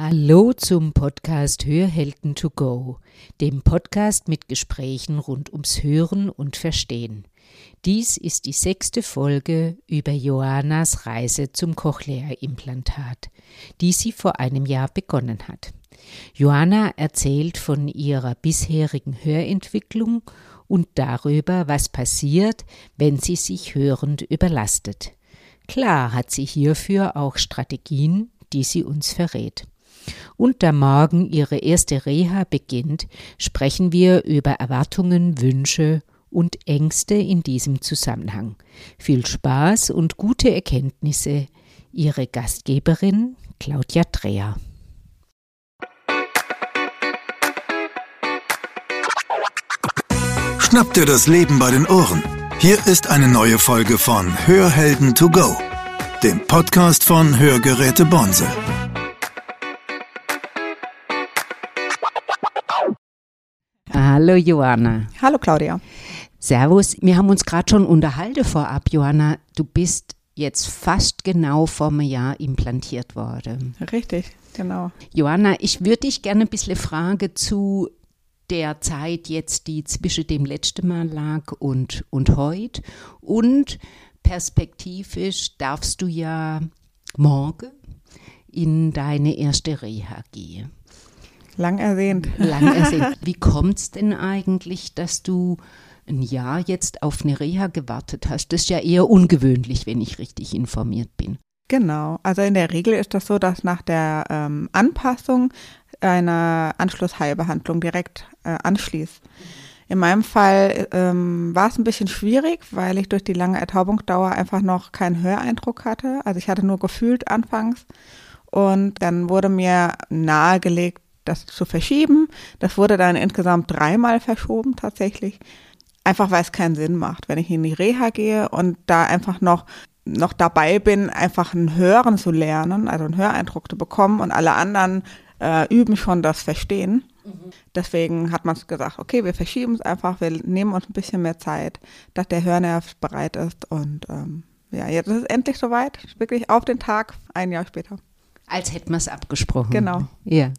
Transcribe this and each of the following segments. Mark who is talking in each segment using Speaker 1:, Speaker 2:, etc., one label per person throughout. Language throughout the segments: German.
Speaker 1: Hallo zum Podcast Hörhelden to go, dem Podcast mit Gesprächen rund ums Hören und Verstehen. Dies ist die sechste Folge über Joannas Reise zum Cochlea-Implantat, die sie vor einem Jahr begonnen hat. Joanna erzählt von ihrer bisherigen Hörentwicklung und darüber, was passiert, wenn sie sich hörend überlastet. Klar hat sie hierfür auch Strategien, die sie uns verrät. Und da morgen ihre erste Reha beginnt, sprechen wir über Erwartungen, Wünsche und Ängste in diesem Zusammenhang. Viel Spaß und gute Erkenntnisse. Ihre Gastgeberin Claudia Dreher.
Speaker 2: Schnapp dir das Leben bei den Ohren. Hier ist eine neue Folge von Hörhelden to go, dem Podcast von Hörgeräte Bonse.
Speaker 1: Hallo Joanna.
Speaker 3: Hallo Claudia.
Speaker 1: Servus. Wir haben uns gerade schon unterhalten vorab, Joanna. Du bist jetzt fast genau vor einem Jahr implantiert worden.
Speaker 3: Richtig, genau.
Speaker 1: Joanna, ich würde dich gerne ein bisschen fragen zu der Zeit jetzt, die zwischen dem letzten Mal lag und, und heute. Und perspektivisch darfst du ja morgen in deine erste Reha gehen.
Speaker 3: Lang ersehnt.
Speaker 1: Lang ersehnt. Wie kommt es denn eigentlich, dass du ein Jahr jetzt auf eine Reha gewartet hast? Das ist ja eher ungewöhnlich, wenn ich richtig informiert bin.
Speaker 3: Genau. Also in der Regel ist das so, dass nach der ähm, Anpassung eine Anschlussheilbehandlung direkt äh, anschließt. In meinem Fall ähm, war es ein bisschen schwierig, weil ich durch die lange Ertaubungsdauer einfach noch keinen Höreindruck hatte. Also ich hatte nur gefühlt anfangs. Und dann wurde mir nahegelegt, das zu verschieben. Das wurde dann insgesamt dreimal verschoben tatsächlich. Einfach weil es keinen Sinn macht, wenn ich in die Reha gehe und da einfach noch noch dabei bin, einfach ein Hören zu lernen, also einen Höreindruck zu bekommen und alle anderen äh, üben schon das Verstehen. Mhm. Deswegen hat man gesagt, okay, wir verschieben es einfach, wir nehmen uns ein bisschen mehr Zeit, dass der Hörnerv bereit ist und ähm, ja, jetzt ist es endlich soweit, wirklich auf den Tag, ein Jahr später.
Speaker 1: Als hätten wir es abgesprochen.
Speaker 3: Genau.
Speaker 1: Ja.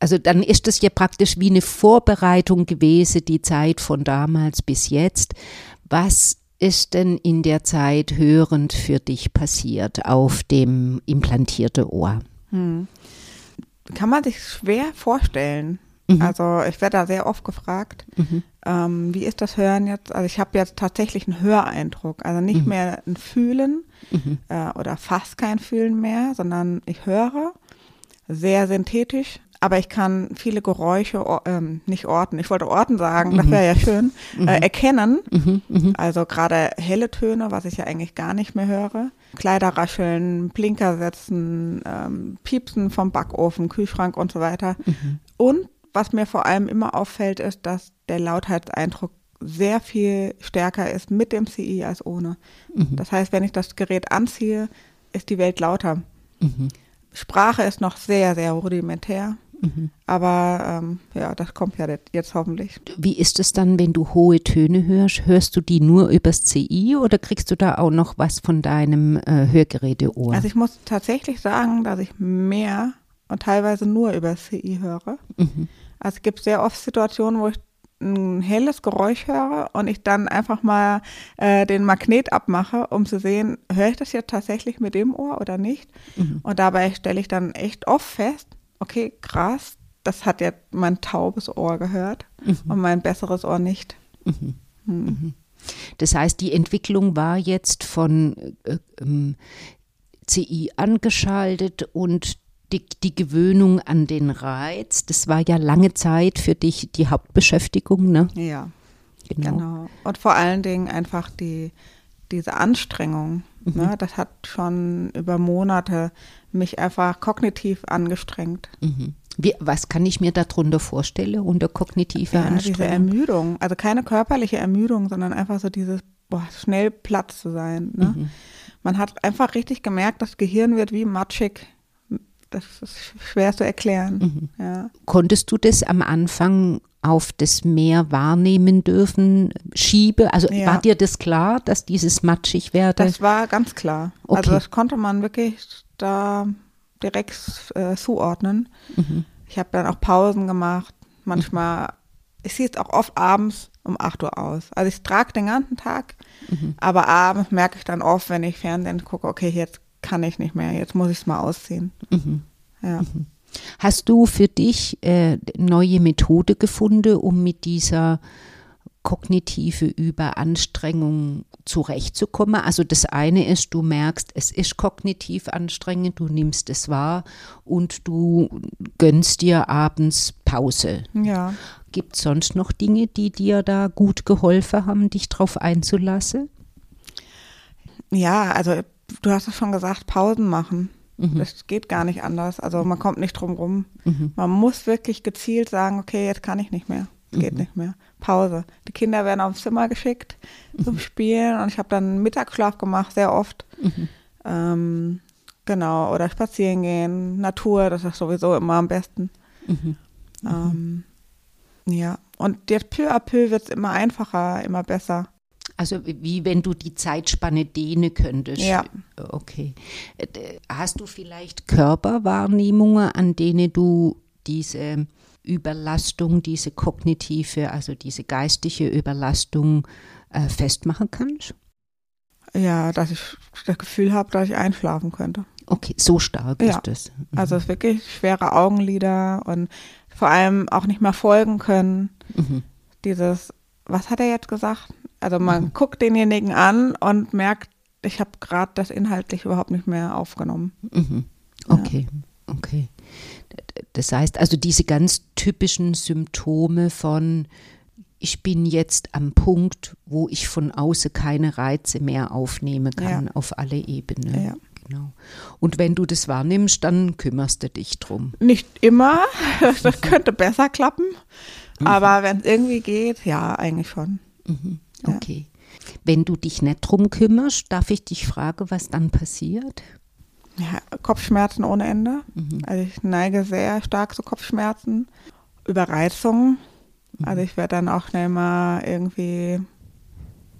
Speaker 1: Also dann ist es ja praktisch wie eine Vorbereitung gewesen, die Zeit von damals bis jetzt. Was ist denn in der Zeit hörend für dich passiert auf dem implantierten Ohr? Hm.
Speaker 3: Kann man sich schwer vorstellen. Mhm. Also ich werde da sehr oft gefragt, mhm. ähm, wie ist das Hören jetzt? Also ich habe jetzt tatsächlich einen Höreindruck, also nicht mhm. mehr ein Fühlen mhm. äh, oder fast kein Fühlen mehr, sondern ich höre sehr synthetisch, aber ich kann viele Geräusche, ähm, nicht orten, ich wollte orten sagen, das wäre ja mhm. schön, äh, mhm. erkennen. Also gerade helle Töne, was ich ja eigentlich gar nicht mehr höre. Kleider rascheln, Blinker setzen, ähm, Piepsen vom Backofen, Kühlschrank und so weiter. Und was mir vor allem immer auffällt, ist, dass der Lautheitseindruck sehr viel stärker ist mit dem CI als ohne. Mhm. Das heißt, wenn ich das Gerät anziehe, ist die Welt lauter. Mhm. Sprache ist noch sehr, sehr rudimentär. Mhm. Aber ähm, ja, das kommt ja jetzt hoffentlich.
Speaker 1: Wie ist es dann, wenn du hohe Töne hörst? Hörst du die nur übers CI oder kriegst du da auch noch was von deinem äh, Hörgeräteohr?
Speaker 3: Also ich muss tatsächlich sagen, dass ich mehr und teilweise nur übers CI höre. Mhm. Also es gibt sehr oft Situationen, wo ich ein helles Geräusch höre und ich dann einfach mal äh, den Magnet abmache, um zu sehen, höre ich das jetzt tatsächlich mit dem Ohr oder nicht. Mhm. Und dabei stelle ich dann echt oft fest, okay, krass, das hat jetzt mein taubes Ohr gehört mhm. und mein besseres Ohr nicht. Mhm.
Speaker 1: Hm. Mhm. Das heißt, die Entwicklung war jetzt von äh, ähm, CI angeschaltet und die, die Gewöhnung an den Reiz, das war ja lange Zeit für dich die Hauptbeschäftigung, ne?
Speaker 3: Ja. Genau. genau. Und vor allen Dingen einfach die, diese Anstrengung. Mhm. Ne? Das hat schon über Monate mich einfach kognitiv angestrengt.
Speaker 1: Mhm. Wie, was kann ich mir darunter vorstellen unter kognitiver ja, Anstrengung?
Speaker 3: Diese Ermüdung. Also keine körperliche Ermüdung, sondern einfach so dieses boah, schnell platt zu sein. Ne? Mhm. Man hat einfach richtig gemerkt, das Gehirn wird wie matschig das ist schwer zu erklären. Mhm. Ja.
Speaker 1: Konntest du das am Anfang auf das Meer wahrnehmen dürfen, schiebe? Also ja. war dir das klar, dass dieses matschig werde?
Speaker 3: Das war ganz klar. Also okay. Also das konnte man wirklich da direkt äh, zuordnen. Mhm. Ich habe dann auch Pausen gemacht. Manchmal, ich sehe es auch oft abends um 8 Uhr aus. Also ich trage den ganzen Tag, mhm. aber abends merke ich dann oft, wenn ich Fernsehen gucke, okay, jetzt kann ich nicht mehr, jetzt muss ich es mal ausziehen. Mhm. Ja.
Speaker 1: Mhm. Hast du für dich äh, neue Methode gefunden, um mit dieser kognitive Überanstrengung zurechtzukommen. Also das eine ist, du merkst, es ist kognitiv anstrengend, du nimmst es wahr und du gönnst dir abends Pause.
Speaker 3: Ja.
Speaker 1: Gibt es sonst noch Dinge, die dir da gut geholfen haben, dich drauf einzulassen?
Speaker 3: Ja, also du hast es schon gesagt, Pausen machen. Mhm. Das geht gar nicht anders. Also man kommt nicht drum rum. Mhm. Man muss wirklich gezielt sagen, okay, jetzt kann ich nicht mehr. Geht mhm. nicht mehr. Pause. Die Kinder werden aufs Zimmer geschickt zum mhm. Spielen und ich habe dann Mittagsschlaf gemacht, sehr oft. Mhm. Ähm, genau, oder spazieren gehen, Natur, das ist sowieso immer am besten. Ähm, ja, und jetzt peu à peu wird es immer einfacher, immer besser.
Speaker 1: Also wie wenn du die Zeitspanne dehnen könntest.
Speaker 3: Ja.
Speaker 1: Okay. Äh, hast du vielleicht Körperwahrnehmungen, an denen du diese Überlastung, diese kognitive, also diese geistige Überlastung äh, festmachen kannst?
Speaker 3: Ja, dass ich das Gefühl habe, dass ich einschlafen könnte.
Speaker 1: Okay, so stark
Speaker 3: ja.
Speaker 1: ist das.
Speaker 3: Mhm. Also es ist wirklich schwere Augenlider und vor allem auch nicht mehr folgen können. Mhm. Dieses, was hat er jetzt gesagt? Also man mhm. guckt denjenigen an und merkt, ich habe gerade das inhaltlich überhaupt nicht mehr aufgenommen.
Speaker 1: Mhm. Okay, ja. okay. Das heißt also diese ganz typischen Symptome von ich bin jetzt am Punkt, wo ich von außen keine Reize mehr aufnehmen kann ja. auf alle Ebenen. Ja. Genau. Und wenn du das wahrnimmst, dann kümmerst du dich drum.
Speaker 3: Nicht immer, das könnte besser klappen, mhm. aber wenn es irgendwie geht, ja, eigentlich schon.
Speaker 1: Mhm. Okay. Wenn du dich nicht drum kümmerst, darf ich dich fragen, was dann passiert?
Speaker 3: ja, Kopfschmerzen ohne Ende. Mhm. Also ich neige sehr stark zu Kopfschmerzen, Überreizung. Mhm. Also ich werde dann auch schnell mal irgendwie,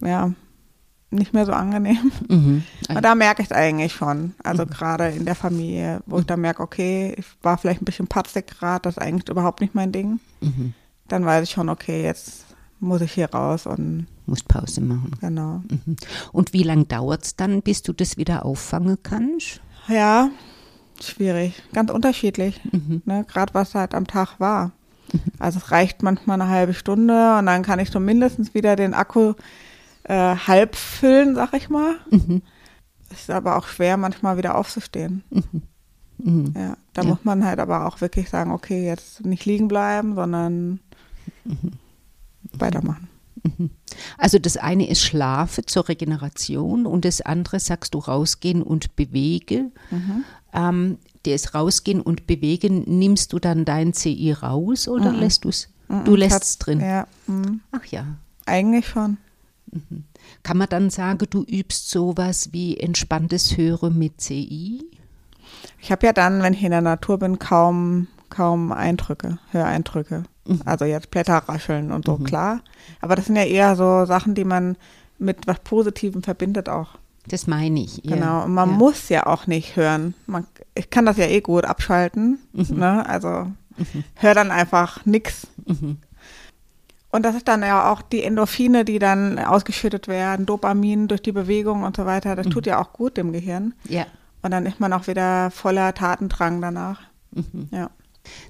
Speaker 3: ja, nicht mehr so angenehm. Mhm. Und da merke ich es eigentlich schon. Also mhm. gerade in der Familie, wo ich dann merke, okay, ich war vielleicht ein bisschen patzig gerade, das ist eigentlich überhaupt nicht mein Ding. Mhm. Dann weiß ich schon, okay, jetzt muss ich hier raus und
Speaker 1: muss Pause machen.
Speaker 3: Genau.
Speaker 1: Mhm. Und wie lange dauert es dann, bis du das wieder auffangen kannst?
Speaker 3: Ja, schwierig. Ganz unterschiedlich. Mhm. Ne? Gerade was halt am Tag war. Also es reicht manchmal eine halbe Stunde und dann kann ich so mindestens wieder den Akku äh, halb füllen, sag ich mal. Mhm. Ist aber auch schwer, manchmal wieder aufzustehen. Mhm. Mhm. Ja, da ja. muss man halt aber auch wirklich sagen, okay, jetzt nicht liegen bleiben, sondern mhm. weitermachen.
Speaker 1: Mhm. Also das eine ist Schlafe zur Regeneration und das andere sagst du rausgehen und bewege. Mhm. Ähm, das Rausgehen und Bewegen, nimmst du dann dein CI raus oder mhm. lässt mhm. du lässt es drin?
Speaker 3: Ja.
Speaker 1: Mhm. Ach ja.
Speaker 3: Eigentlich schon.
Speaker 1: Mhm. Kann man dann sagen, du übst sowas wie entspanntes Hören mit CI?
Speaker 3: Ich habe ja dann, wenn ich in der Natur bin, kaum, kaum Eindrücke, Höreindrücke. Also jetzt Blätter rascheln und so, mhm. klar. Aber das sind ja eher so Sachen, die man mit was Positivem verbindet auch.
Speaker 1: Das meine ich.
Speaker 3: Ja. Genau. Und man ja. muss ja auch nicht hören. Man, ich kann das ja eh gut abschalten. Mhm. Ne? Also mhm. hör dann einfach nix. Mhm. Und das ist dann ja auch die Endorphine, die dann ausgeschüttet werden, Dopamin durch die Bewegung und so weiter. Das tut mhm. ja auch gut dem Gehirn.
Speaker 1: Ja.
Speaker 3: Und dann ist man auch wieder voller Tatendrang danach. Mhm. Ja.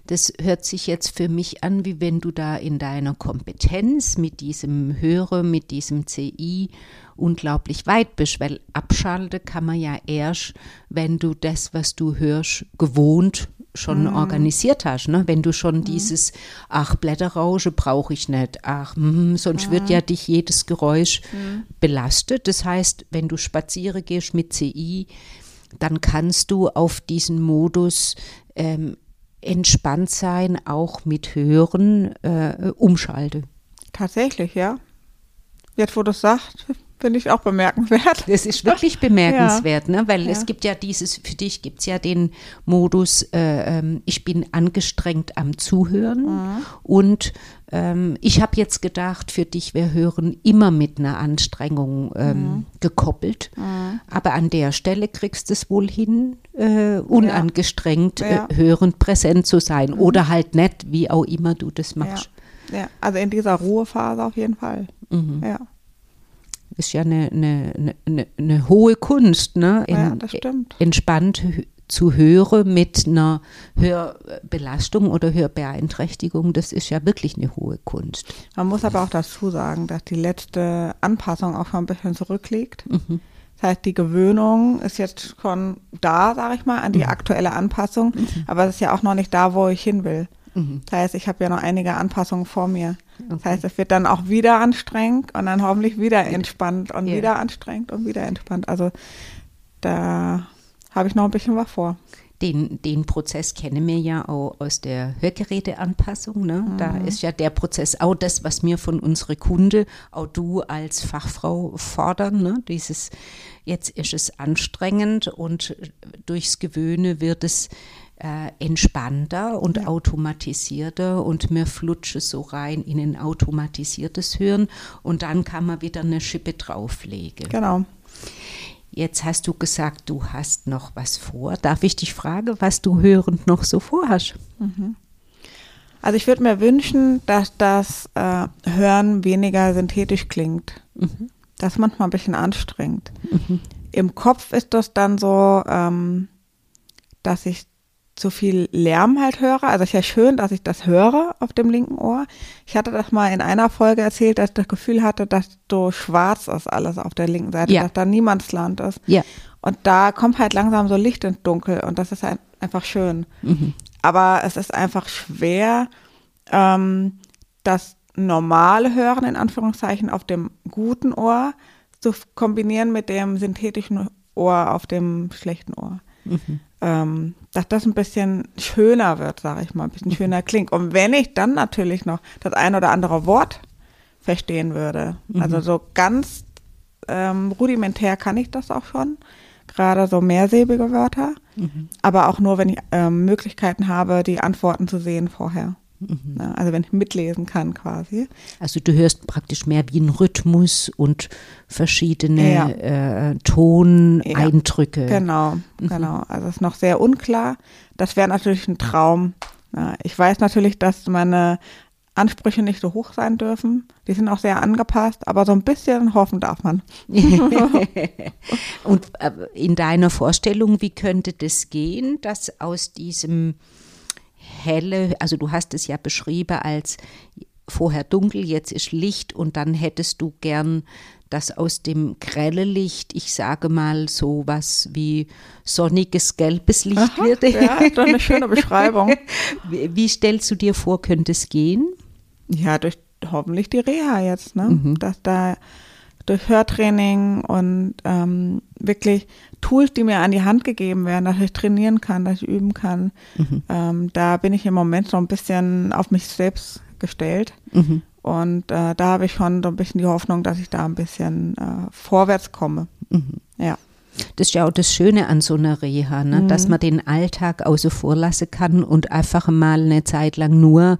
Speaker 1: Das hört sich jetzt für mich an, wie wenn du da in deiner Kompetenz mit diesem Höre, mit diesem CI unglaublich weit bist, weil abschalten kann man ja erst, wenn du das, was du hörst, gewohnt schon mhm. organisiert hast. Ne? Wenn du schon mhm. dieses, ach, Blätterrausche brauche ich nicht, ach, mh, sonst mhm. wird ja dich jedes Geräusch mhm. belastet. Das heißt, wenn du spazieren gehst mit CI, dann kannst du auf diesen Modus ähm, entspannt sein, auch mit Hören äh, umschalte.
Speaker 3: Tatsächlich, ja. Jetzt, wo du es sagst, Finde ich auch bemerkenswert.
Speaker 1: Das ist wirklich bemerkenswert, ja. ne? weil ja. es gibt ja dieses, für dich gibt es ja den Modus, äh, ähm, ich bin angestrengt am Zuhören mhm. und ähm, ich habe jetzt gedacht, für dich wäre Hören immer mit einer Anstrengung ähm, mhm. gekoppelt, mhm. aber an der Stelle kriegst du es wohl hin, äh, unangestrengt ja. äh, hörend präsent zu sein mhm. oder halt nicht, wie auch immer du das machst.
Speaker 3: Ja, also in dieser Ruhephase auf jeden Fall. Mhm. Ja
Speaker 1: ist ja eine, eine, eine, eine hohe Kunst, ne?
Speaker 3: In, ja, das stimmt.
Speaker 1: Entspannt zu hören mit einer Hörbelastung oder Hörbeeinträchtigung, das ist ja wirklich eine hohe Kunst.
Speaker 3: Man muss aber auch dazu sagen, dass die letzte Anpassung auch schon ein bisschen zurückliegt. Mhm. Das heißt, die Gewöhnung ist jetzt schon da, sage ich mal, an die mhm. aktuelle Anpassung, mhm. aber es ist ja auch noch nicht da, wo ich hin will. Mhm. Das heißt, ich habe ja noch einige Anpassungen vor mir. Das heißt, es wird dann auch wieder anstrengend und dann hoffentlich wieder entspannt und yeah. wieder anstrengend und wieder entspannt. Also da habe ich noch ein bisschen was vor.
Speaker 1: Den, den Prozess kennen wir ja auch aus der Hörgeräteanpassung. Ne? Mhm. Da ist ja der Prozess auch das, was mir von unseren Kunden, auch du als Fachfrau fordern. Ne? Dieses, jetzt ist es anstrengend und durchs Gewöhne wird es äh, entspannter und ja. automatisierter und mir flutsche so rein in ein automatisiertes Hören und dann kann man wieder eine Schippe drauflegen.
Speaker 3: Genau.
Speaker 1: Jetzt hast du gesagt, du hast noch was vor. Darf ich dich fragen, was du hörend noch so vorhast? Mhm.
Speaker 3: Also ich würde mir wünschen, dass das äh, Hören weniger synthetisch klingt. Mhm. Das ist manchmal ein bisschen anstrengend. Mhm. Im Kopf ist das dann so, ähm, dass ich zu viel Lärm halt höre. Also es ist ja schön, dass ich das höre auf dem linken Ohr. Ich hatte das mal in einer Folge erzählt, dass ich das Gefühl hatte, dass so schwarz ist alles auf der linken Seite, ja. dass da Niemandsland ist.
Speaker 1: Ja.
Speaker 3: Und da kommt halt langsam so Licht ins Dunkel und das ist halt einfach schön. Mhm. Aber es ist einfach schwer, ähm, das normale Hören in Anführungszeichen auf dem guten Ohr zu kombinieren mit dem synthetischen Ohr auf dem schlechten Ohr. Mhm ähm, dass das ein bisschen schöner wird, sage ich mal, ein bisschen schöner klingt. Und wenn ich dann natürlich noch das ein oder andere Wort verstehen würde, mhm. also so ganz ähm, rudimentär kann ich das auch schon, gerade so mehrsilbige Wörter, mhm. aber auch nur, wenn ich ähm, Möglichkeiten habe, die Antworten zu sehen vorher. Mhm. Also wenn ich mitlesen kann quasi.
Speaker 1: Also du hörst praktisch mehr wie ein Rhythmus und verschiedene ja. äh, Toneindrücke.
Speaker 3: Ja, genau, mhm. genau. Also es ist noch sehr unklar. Das wäre natürlich ein Traum. Ich weiß natürlich, dass meine Ansprüche nicht so hoch sein dürfen. Die sind auch sehr angepasst, aber so ein bisschen hoffen darf man.
Speaker 1: und äh, in deiner Vorstellung, wie könnte das gehen, dass aus diesem helle, also du hast es ja beschrieben als vorher dunkel, jetzt ist Licht und dann hättest du gern, dass aus dem grelle Licht, ich sage mal so was wie sonniges gelbes Licht Aha, wird.
Speaker 3: Ja, das ist eine schöne Beschreibung.
Speaker 1: Wie, wie, stellst du dir vor, könnte es gehen?
Speaker 3: Ja, durch hoffentlich die Reha jetzt, ne? Mhm. Dass da durch Hörtraining und ähm, wirklich Tools, die mir an die Hand gegeben werden, dass ich trainieren kann, dass ich üben kann. Mhm. Ähm, da bin ich im Moment so ein bisschen auf mich selbst gestellt. Mhm. Und äh, da habe ich schon so ein bisschen die Hoffnung, dass ich da ein bisschen äh, vorwärts komme. Mhm. Ja.
Speaker 1: Das ist ja auch das Schöne an so einer Reha, ne? dass mhm. man den Alltag außer vor lassen kann und einfach mal eine Zeit lang nur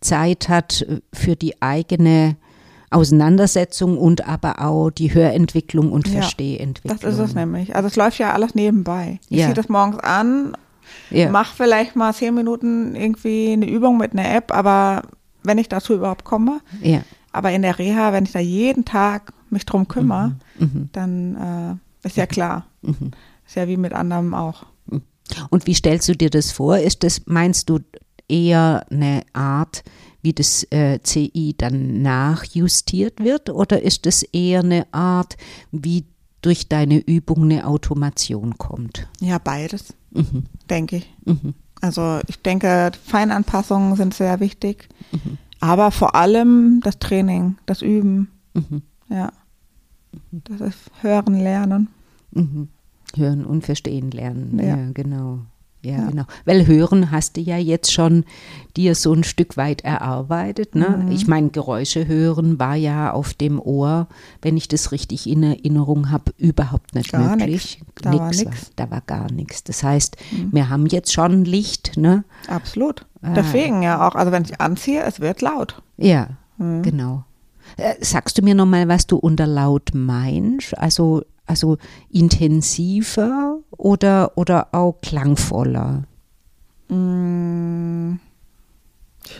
Speaker 1: Zeit hat für die eigene Auseinandersetzung und aber auch die Hörentwicklung und ja, Verstehentwicklung.
Speaker 3: Das ist es nämlich. Also es läuft ja alles nebenbei. Ich ja. ziehe das morgens an, ja. mache vielleicht mal zehn Minuten irgendwie eine Übung mit einer App, aber wenn ich dazu überhaupt komme. Ja. Aber in der Reha, wenn ich da jeden Tag mich drum kümmere, mhm. mhm. dann äh, ist ja klar. Mhm. Ist ja wie mit anderem auch.
Speaker 1: Und wie stellst du dir das vor? Ist das, meinst du, eher eine Art, wie das äh, CI dann nachjustiert wird? Oder ist es eher eine Art, wie durch deine Übung eine Automation kommt?
Speaker 3: Ja, beides, mhm. denke ich. Mhm. Also ich denke, Feinanpassungen sind sehr wichtig, mhm. aber vor allem das Training, das Üben. Mhm. Ja, das ist Hören, Lernen.
Speaker 1: Mhm. Hören und Verstehen lernen, ja, ja genau.
Speaker 3: Ja,
Speaker 1: genau. Weil Hören hast du ja jetzt schon dir so ein Stück weit erarbeitet. Ne?
Speaker 3: Mhm.
Speaker 1: Ich meine, Geräusche hören war ja auf dem Ohr, wenn ich das richtig in Erinnerung habe, überhaupt nicht
Speaker 3: Gar
Speaker 1: möglich.
Speaker 3: nix. Da war
Speaker 1: Nix
Speaker 3: nix. Mhm.
Speaker 1: da war gar nichts. Das heißt, wir haben jetzt schon Licht, ne?
Speaker 3: Absolut.
Speaker 1: Ah.
Speaker 3: Deswegen ja auch, also wenn ich anziehe, es wird laut.
Speaker 1: Ja,
Speaker 3: Mhm.
Speaker 1: genau. Äh, sagst du mir nochmal, was du unter laut meinst? Also, also intensiver oder, oder auch klangvoller?
Speaker 3: Mm,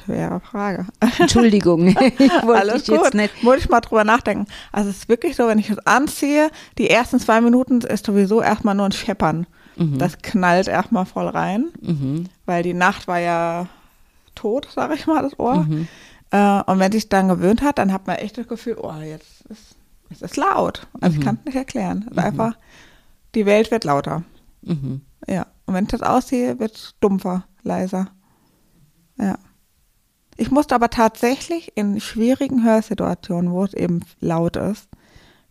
Speaker 3: schwere Frage.
Speaker 1: Entschuldigung, ich wollte
Speaker 3: Alles
Speaker 1: dich jetzt
Speaker 3: gut.
Speaker 1: nicht.
Speaker 3: Muss ich mal drüber nachdenken. Also es ist wirklich so, wenn ich es anziehe, die ersten zwei Minuten ist sowieso erstmal nur ein Scheppern. Das knallt erstmal voll rein,
Speaker 1: Mhm.
Speaker 3: weil die Nacht war ja tot, sag ich mal, das Ohr.
Speaker 1: Mhm.
Speaker 3: Äh, und wenn sich dann gewöhnt hat, dann hat man echt das Gefühl, oh, jetzt ist es ist laut. Also
Speaker 1: Mhm.
Speaker 3: ich kann es nicht erklären. Es ist einfach, die Welt wird lauter.
Speaker 1: Mhm.
Speaker 3: Ja. Und wenn ich das ausziehe, wird es dumpfer, leiser. Ja. Ich musste aber tatsächlich in schwierigen Hörsituationen, wo es eben laut ist,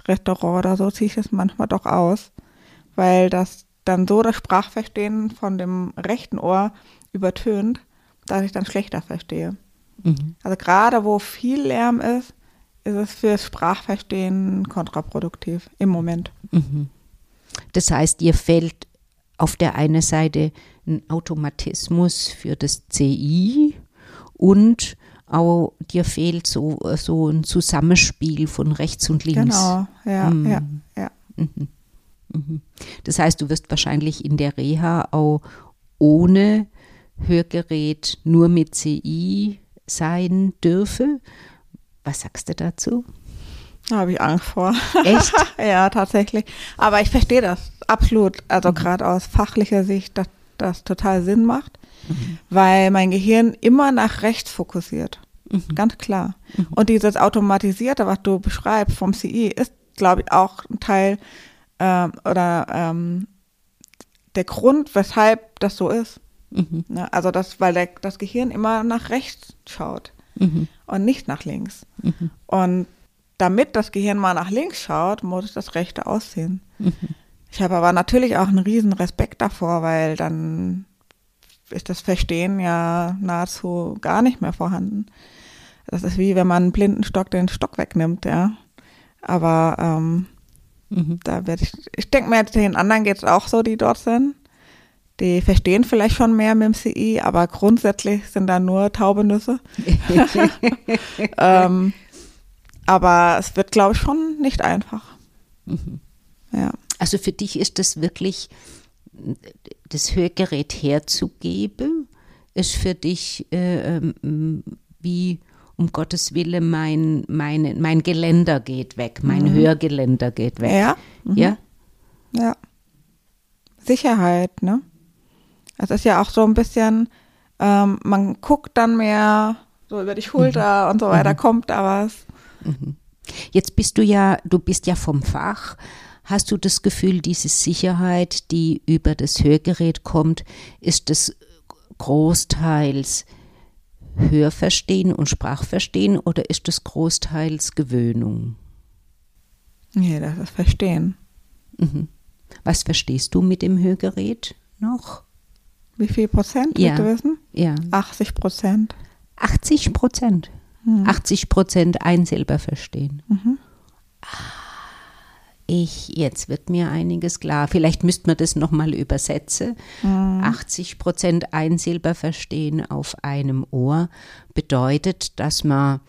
Speaker 3: Restaurant oder so, ziehe ich das manchmal doch aus, weil das dann so das Sprachverstehen von dem rechten Ohr übertönt, dass ich dann schlechter verstehe.
Speaker 1: Mhm.
Speaker 3: Also gerade wo viel Lärm ist, ist es fürs Sprachverstehen kontraproduktiv im Moment.
Speaker 1: Mhm. Das heißt, dir fällt auf der einen Seite ein Automatismus für das CI und auch dir fehlt so, so ein Zusammenspiel von rechts und links.
Speaker 3: Genau, ja,
Speaker 1: Mm.
Speaker 3: ja, ja.
Speaker 1: Das heißt, du wirst wahrscheinlich in der Reha auch ohne Hörgerät nur mit CI sein dürfen. Was sagst du dazu?
Speaker 3: Da habe ich Angst vor.
Speaker 1: Echt?
Speaker 3: ja, tatsächlich. Aber ich verstehe das absolut. Also gerade aus fachlicher Sicht, dass das total Sinn macht, weil mein Gehirn immer nach rechts fokussiert. Ganz klar. Und dieses Automatisierte, was du beschreibst vom CI, ist, glaube ich, auch ein Teil ähm, oder ähm, der Grund, weshalb das so ist.
Speaker 1: Mhm.
Speaker 3: Ne? Also das, weil der, das Gehirn immer nach rechts schaut
Speaker 1: Mhm.
Speaker 3: und nicht nach links.
Speaker 1: Mhm.
Speaker 3: Und damit das Gehirn mal nach links schaut, muss das rechte aussehen. Ich habe aber natürlich auch einen riesen Respekt davor, weil dann ist das Verstehen ja nahezu gar nicht mehr vorhanden. Das ist wie wenn man einen blinden Stock den Stock wegnimmt, ja. Aber ähm,
Speaker 1: Mhm.
Speaker 3: da werde ich, ich denke mir, den anderen geht es auch so, die dort sind. Die verstehen vielleicht schon mehr mit dem CI, aber grundsätzlich sind da nur taube Nüsse. ähm, aber es wird, glaube ich, schon nicht einfach. Ja.
Speaker 1: Also für dich ist das wirklich, das Hörgerät herzugeben, ist für dich äh, ähm, wie um Gottes Willen mein, meine, mein Geländer geht weg, mein Hörgeländer geht weg.
Speaker 3: Ja. Mhm.
Speaker 1: Ja?
Speaker 3: Ja. Sicherheit, ne? Es ist ja auch so ein bisschen, ähm, man guckt dann mehr so über die Schulter und so weiter, kommt da was.
Speaker 1: Jetzt bist du ja, du bist ja vom Fach. Hast du das Gefühl, diese Sicherheit, die über das Hörgerät kommt, ist das großteils Hörverstehen und Sprachverstehen oder ist das großteils Gewöhnung?
Speaker 3: Nee, das ist Verstehen.
Speaker 1: Mhm. Was verstehst du mit dem Hörgerät noch?
Speaker 3: Wie viel Prozent,
Speaker 1: Ja.
Speaker 3: willst du wissen?
Speaker 1: Ja,
Speaker 3: 80 Prozent.
Speaker 1: 80 Prozent. 80 Prozent ein selber verstehen. Ah, Ich, jetzt wird mir einiges klar. Vielleicht müsste man das nochmal übersetzen. 80 Prozent Einsilber verstehen auf einem Ohr bedeutet, dass man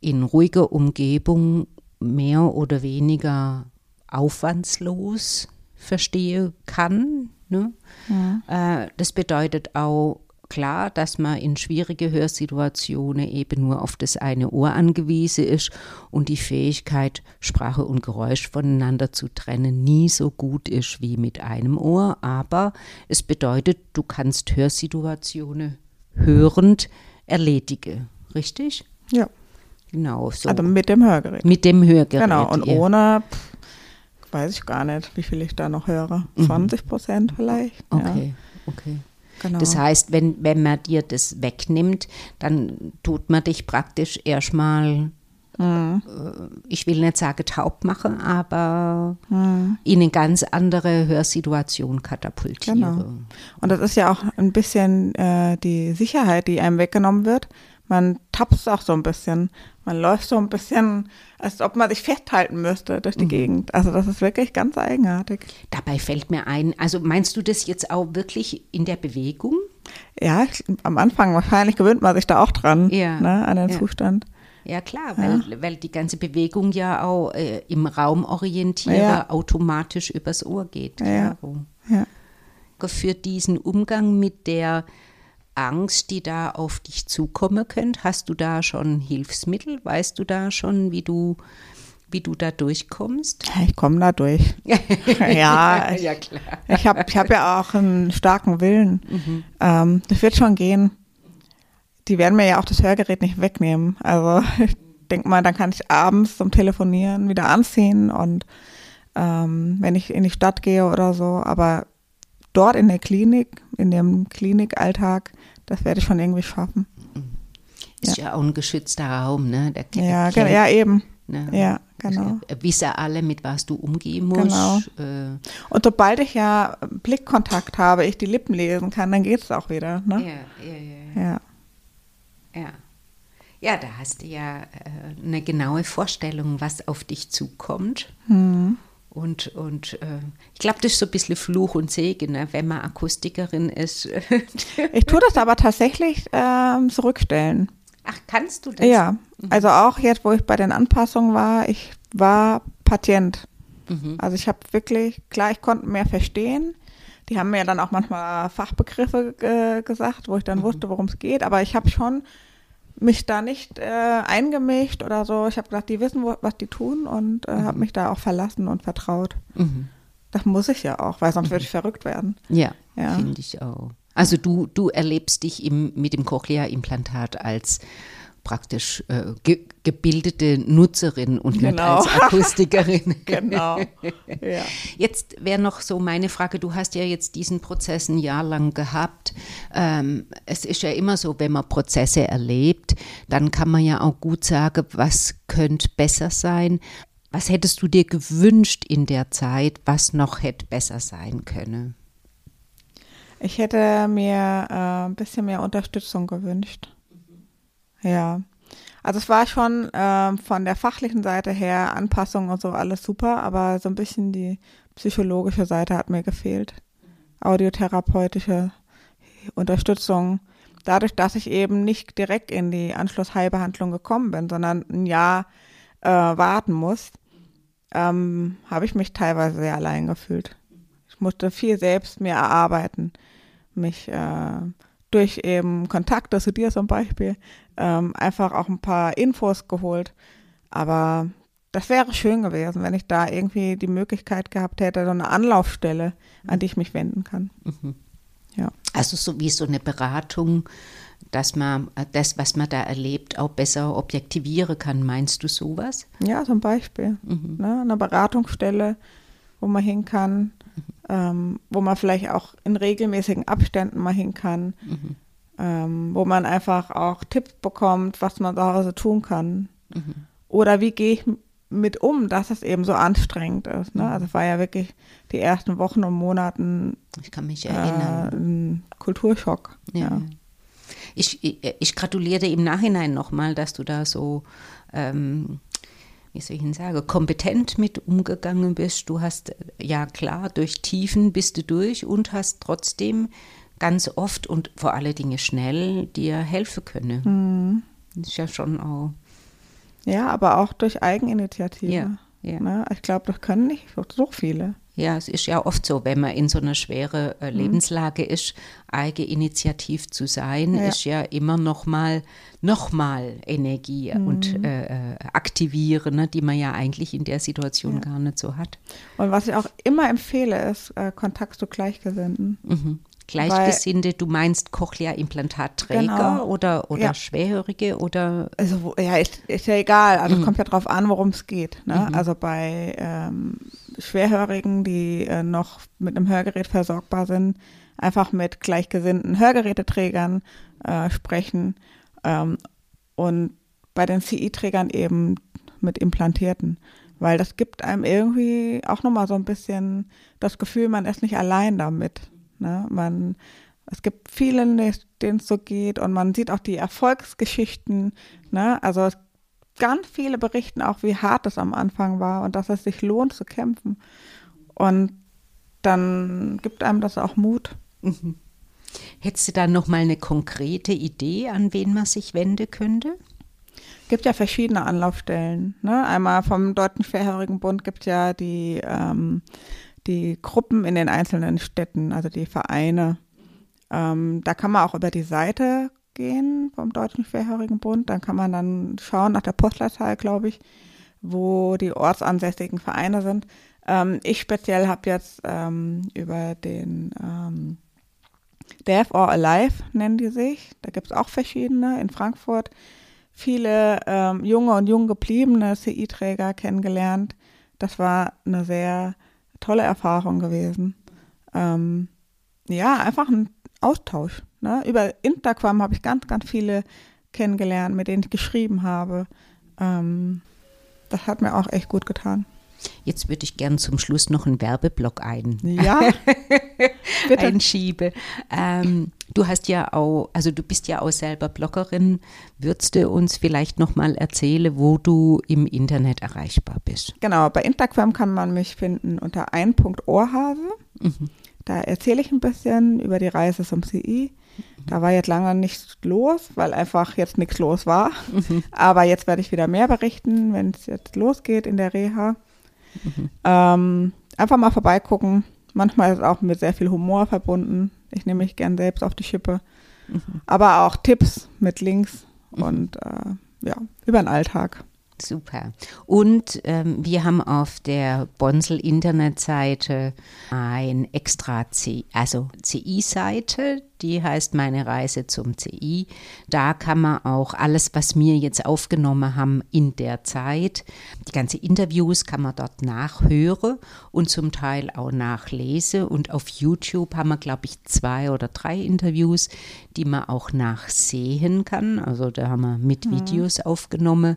Speaker 1: in ruhiger Umgebung mehr oder weniger aufwandslos verstehen kann. Ne? Äh, das bedeutet auch klar, dass man in schwierige Hörsituationen eben nur auf das eine Ohr angewiesen ist und die Fähigkeit, Sprache und Geräusch voneinander zu trennen, nie so gut ist wie mit einem Ohr. Aber es bedeutet, du kannst Hörsituationen hörend erledigen. Richtig?
Speaker 3: Ja.
Speaker 1: Genau, so.
Speaker 3: Also mit dem Hörgerät.
Speaker 1: mit dem Hörgerät.
Speaker 3: Genau, und
Speaker 1: ja.
Speaker 3: ohne, pff, weiß ich gar nicht, wie viel ich da noch höre. 20 Prozent vielleicht.
Speaker 1: Okay, okay.
Speaker 3: Genau.
Speaker 1: Das heißt, wenn, wenn man dir das wegnimmt, dann tut man dich praktisch erstmal mhm. ich will nicht sagen taub mache, aber mhm. in eine ganz andere Hörsituation katapultiere. Genau.
Speaker 3: Und das ist ja auch ein bisschen äh, die Sicherheit, die einem weggenommen wird. Man tapst auch so ein bisschen. Man läuft so ein bisschen, als ob man sich festhalten müsste durch die mhm. Gegend. Also das ist wirklich ganz eigenartig.
Speaker 1: Dabei fällt mir ein, also meinst du das jetzt auch wirklich in der Bewegung?
Speaker 3: Ja, am Anfang wahrscheinlich gewöhnt man sich da auch dran, ja. ne, an den ja. Zustand.
Speaker 1: Ja klar, weil, ja. weil die ganze Bewegung ja auch äh, im Raum orientiere automatisch übers Ohr geht. Ja. ja. Für diesen Umgang mit der Angst, die da auf dich zukommen könnte, hast du da schon Hilfsmittel? Weißt du da schon, wie du wie du da durchkommst?
Speaker 3: Ich komme da durch. ja, ich, ja, klar. Ich habe ich hab ja auch einen starken Willen. Mhm. Ähm, das wird schon gehen. Die werden mir ja auch das Hörgerät nicht wegnehmen. Also ich denke mal, dann kann ich abends zum Telefonieren wieder anziehen und ähm, wenn ich in die Stadt gehe oder so. Aber dort in der Klinik, in dem Klinikalltag, das werde ich schon irgendwie schaffen.
Speaker 1: Ist ja, ja auch ein geschützter Raum, ne?
Speaker 3: Der, ja, ja, eben. Ne? Ja, genau.
Speaker 1: Wissen alle, mit was du umgehen musst. Genau.
Speaker 3: Äh. Und sobald ich ja Blickkontakt habe, ich die Lippen lesen kann, dann geht es auch wieder. Ne? Ja, ja,
Speaker 1: ja. Ja. ja. ja da hast du ja äh, eine genaue Vorstellung, was auf dich zukommt. Mhm. Und, und äh, ich glaube, das ist so ein bisschen Fluch und Segen, ne, wenn man Akustikerin ist.
Speaker 3: ich tue das aber tatsächlich ähm, zurückstellen.
Speaker 1: Ach, kannst du das?
Speaker 3: Ja, also auch jetzt, wo ich bei den Anpassungen war, ich war Patient. Mhm. Also ich habe wirklich, klar, ich konnte mehr verstehen. Die haben mir dann auch manchmal Fachbegriffe äh, gesagt, wo ich dann mhm. wusste, worum es geht. Aber ich habe schon mich da nicht äh, eingemischt oder so. Ich habe gedacht, die wissen, wo, was die tun und äh, mhm. habe mich da auch verlassen und vertraut. Mhm. Das muss ich ja auch, weil sonst würde ich mhm. verrückt werden.
Speaker 1: Ja, ja. finde ich auch. Also du, du erlebst dich im, mit dem Cochlea-Implantat als praktisch äh, ge gebildete Nutzerin und genau. nicht als Akustikerin. genau. Ja. Jetzt wäre noch so meine Frage, du hast ja jetzt diesen Prozess ein Jahr lang gehabt. Ähm, es ist ja immer so, wenn man Prozesse erlebt, dann kann man ja auch gut sagen, was könnte besser sein. Was hättest du dir gewünscht in der Zeit, was noch hätte besser sein können?
Speaker 3: Ich hätte mir äh, ein bisschen mehr Unterstützung gewünscht. Ja. Also es war schon äh, von der fachlichen Seite her Anpassung und so alles super, aber so ein bisschen die psychologische Seite hat mir gefehlt. Audiotherapeutische Unterstützung. Dadurch, dass ich eben nicht direkt in die Anschlussheilbehandlung gekommen bin, sondern ein Jahr äh, warten muss, ähm, habe ich mich teilweise sehr allein gefühlt. Ich musste viel selbst mir erarbeiten, mich äh, durch eben Kontakte zu dir zum Beispiel ähm, einfach auch ein paar Infos geholt. Aber das wäre schön gewesen, wenn ich da irgendwie die Möglichkeit gehabt hätte, so eine Anlaufstelle, an die ich mich wenden kann. Mhm.
Speaker 1: Ja. Also so wie so eine Beratung, dass man das, was man da erlebt, auch besser objektivieren kann. Meinst du sowas?
Speaker 3: Ja, zum Beispiel. Mhm. Ne, eine Beratungsstelle, wo man hin kann, ähm, wo man vielleicht auch in regelmäßigen Abständen mal hin kann, mhm. ähm, wo man einfach auch Tipps bekommt, was man zu Hause tun kann. Mhm. Oder wie gehe ich mit um, dass es eben so anstrengend ist. Ne? Mhm. Also es war ja wirklich die ersten Wochen und Monaten.
Speaker 1: Ich kann mich erinnern.
Speaker 3: Äh, ein Kulturschock. Ja. ja.
Speaker 1: Ich, ich, ich, gratuliere im Nachhinein nochmal, dass du da so ähm, wie soll ich denn sagen, kompetent mit umgegangen bist. Du hast, äh, ja klar, durch Tiefen bist du durch und hast trotzdem ganz oft und vor allen Dingen schnell dir helfen können. Mhm. Das ist ja schon auch.
Speaker 3: Ja, aber auch durch Eigeninitiative. Ja, ja. Ne? Ich glaube, das können nicht so viele.
Speaker 1: Ja, es ist ja oft so, wenn man in so einer schweren äh, mhm. Lebenslage mhm. ist, eigeninitiativ zu sein, ja. ist ja immer noch mal, noch mal Energie mhm. und äh, äh, aktivieren, ne, die man ja eigentlich in der Situation ja. gar nicht so hat.
Speaker 3: Und was ich auch immer empfehle, ist äh, Kontakt zu Gleichgesinnten. Mhm.
Speaker 1: Gleichgesinnte, du meinst Cochlea-Implantatträger genau. oder, oder ja. Schwerhörige oder?
Speaker 3: Also ja, ist, ist ja egal. Also mhm. kommt ja darauf an, worum es geht. Ne? Mhm. Also bei ähm, Schwerhörigen, die äh, noch mit einem Hörgerät versorgbar sind, einfach mit gleichgesinnten Hörgeräteträgern äh, sprechen. Ähm, und bei den CI-Trägern eben mit implantierten. Weil das gibt einem irgendwie auch nochmal so ein bisschen das Gefühl, man ist nicht allein damit. Ne? Man, es gibt viele, denen es so geht und man sieht auch die Erfolgsgeschichten. Ne? Also ganz viele berichten auch, wie hart es am Anfang war und dass es sich lohnt zu kämpfen. Und dann gibt einem das auch Mut. Mhm.
Speaker 1: Hättest du da noch mal eine konkrete Idee, an wen man sich wenden könnte?
Speaker 3: Es gibt ja verschiedene Anlaufstellen. Ne? Einmal vom Deutschen Schwerhörigenbund gibt es ja die, ähm, die Gruppen in den einzelnen Städten, also die Vereine. Ähm, da kann man auch über die Seite gehen vom Deutschen Schwerhörigenbund. Dann kann man dann schauen nach der Postleitzahl, glaube ich, wo die ortsansässigen Vereine sind. Ähm, ich speziell habe jetzt ähm, über den ähm, Deaf or Alive nennen die sich. Da gibt es auch verschiedene in Frankfurt. Viele ähm, junge und jung gebliebene CI-Träger kennengelernt. Das war eine sehr tolle Erfahrung gewesen. Ähm, ja, einfach ein Austausch. Ne? Über Instagram habe ich ganz, ganz viele kennengelernt, mit denen ich geschrieben habe. Ähm, das hat mir auch echt gut getan.
Speaker 1: Jetzt würde ich gern zum Schluss noch einen Werbeblock ein.
Speaker 3: Ja.
Speaker 1: einschiebe. Ähm, du hast ja auch, also du bist ja auch selber Bloggerin. Würdest du uns vielleicht noch mal erzählen, wo du im Internet erreichbar bist?
Speaker 3: Genau, bei Instagram kann man mich finden unter ein.ohrhase. Mhm. Da erzähle ich ein bisschen über die Reise zum CI. Da war jetzt lange nichts los, weil einfach jetzt nichts los war. Mhm. Aber jetzt werde ich wieder mehr berichten, wenn es jetzt losgeht in der Reha. Mhm. Ähm, einfach mal vorbeigucken. Manchmal ist es auch mit sehr viel Humor verbunden. Ich nehme mich gern selbst auf die Schippe. Mhm. Aber auch Tipps mit Links und äh, ja, über den Alltag.
Speaker 1: Super. Und ähm, wir haben auf der Bonsel Internetseite ein extra C, also CI-Seite, die heißt Meine Reise zum CI. Da kann man auch alles, was wir jetzt aufgenommen haben in der Zeit, die ganzen Interviews kann man dort nachhören und zum Teil auch nachlesen. Und auf YouTube haben wir, glaube ich, zwei oder drei Interviews, die man auch nachsehen kann. Also da haben wir mit mhm. Videos mhm. aufgenommen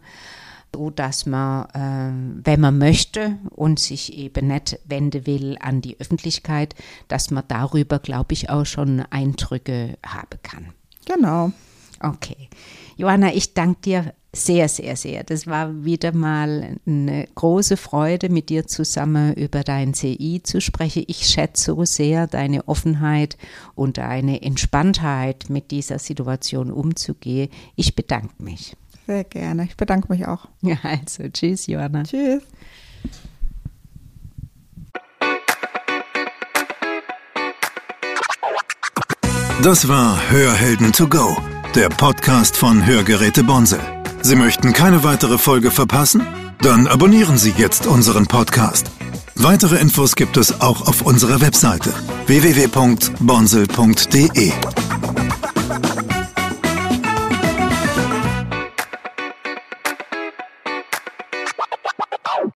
Speaker 1: so dass man, äh, wenn man möchte und sich eben nicht wenden will an die Öffentlichkeit, dass man darüber, glaube ich, auch schon Eindrücke haben kann.
Speaker 3: Genau.
Speaker 1: Okay. Johanna, ich danke dir sehr, sehr, sehr. Das war wieder mal eine große Freude, mit dir zusammen über dein CI zu sprechen. Ich schätze so sehr deine Offenheit und deine Entspanntheit, mit dieser Situation umzugehen. Ich bedanke mich.
Speaker 3: Sehr gerne. Ich bedanke mich auch.
Speaker 1: Ja, also tschüss, Johanna.
Speaker 3: Tschüss.
Speaker 2: Das war Hörhelden to go, der Podcast von Hörgeräte Bonsel. Sie möchten keine weitere Folge verpassen? Dann abonnieren Sie jetzt unseren Podcast. Weitere Infos gibt es auch auf unserer Webseite www.bonsel.de.